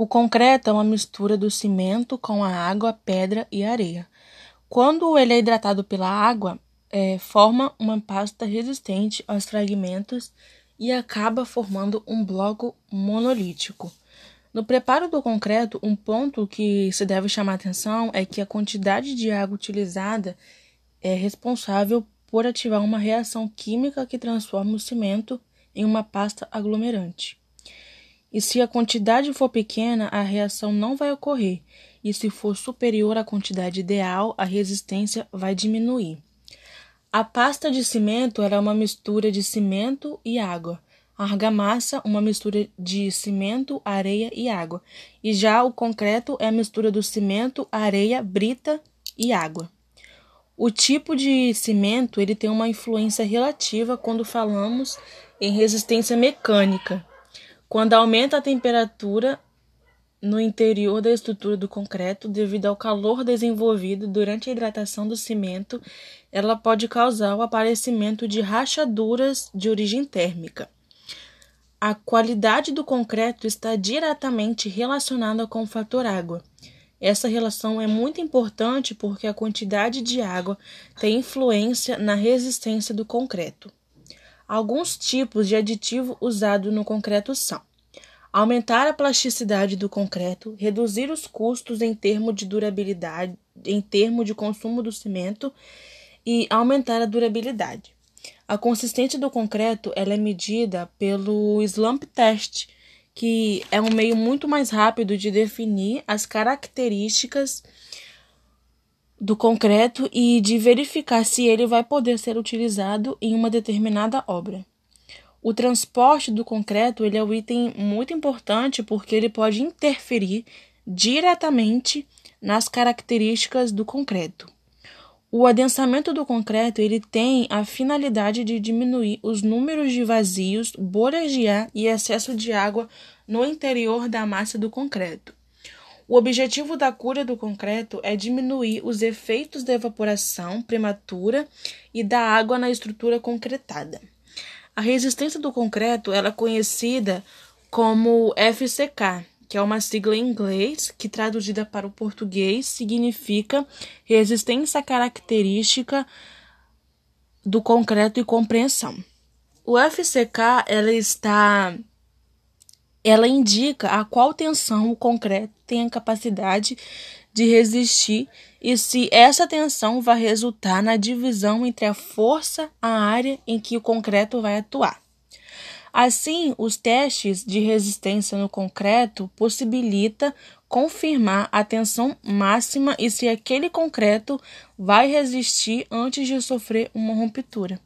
O concreto é uma mistura do cimento com a água, pedra e areia. Quando ele é hidratado pela água, é, forma uma pasta resistente aos fragmentos e acaba formando um bloco monolítico. No preparo do concreto, um ponto que se deve chamar atenção é que a quantidade de água utilizada é responsável por ativar uma reação química que transforma o cimento em uma pasta aglomerante. E se a quantidade for pequena, a reação não vai ocorrer, e se for superior à quantidade ideal, a resistência vai diminuir. A pasta de cimento era uma mistura de cimento e água. A argamassa, uma mistura de cimento, areia e água. E já o concreto é a mistura do cimento, areia, brita e água. O tipo de cimento ele tem uma influência relativa quando falamos em resistência mecânica. Quando aumenta a temperatura no interior da estrutura do concreto, devido ao calor desenvolvido durante a hidratação do cimento, ela pode causar o aparecimento de rachaduras de origem térmica. A qualidade do concreto está diretamente relacionada com o fator água. Essa relação é muito importante porque a quantidade de água tem influência na resistência do concreto. Alguns tipos de aditivo usado no concreto são aumentar a plasticidade do concreto, reduzir os custos em termos de durabilidade, em termos de consumo do cimento e aumentar a durabilidade. A consistência do concreto ela é medida pelo slump test, que é um meio muito mais rápido de definir as características do concreto e de verificar se ele vai poder ser utilizado em uma determinada obra. O transporte do concreto ele é um item muito importante porque ele pode interferir diretamente nas características do concreto. O adensamento do concreto ele tem a finalidade de diminuir os números de vazios, bolhas de ar e excesso de água no interior da massa do concreto. O objetivo da cura do concreto é diminuir os efeitos da evaporação prematura e da água na estrutura concretada. A resistência do concreto é conhecida como FCK, que é uma sigla em inglês que traduzida para o português significa resistência característica do concreto e compreensão. O FCK ela está ela indica a qual tensão o concreto tem a capacidade de resistir e se essa tensão vai resultar na divisão entre a força a área em que o concreto vai atuar. Assim, os testes de resistência no concreto possibilita confirmar a tensão máxima e se aquele concreto vai resistir antes de sofrer uma ruptura.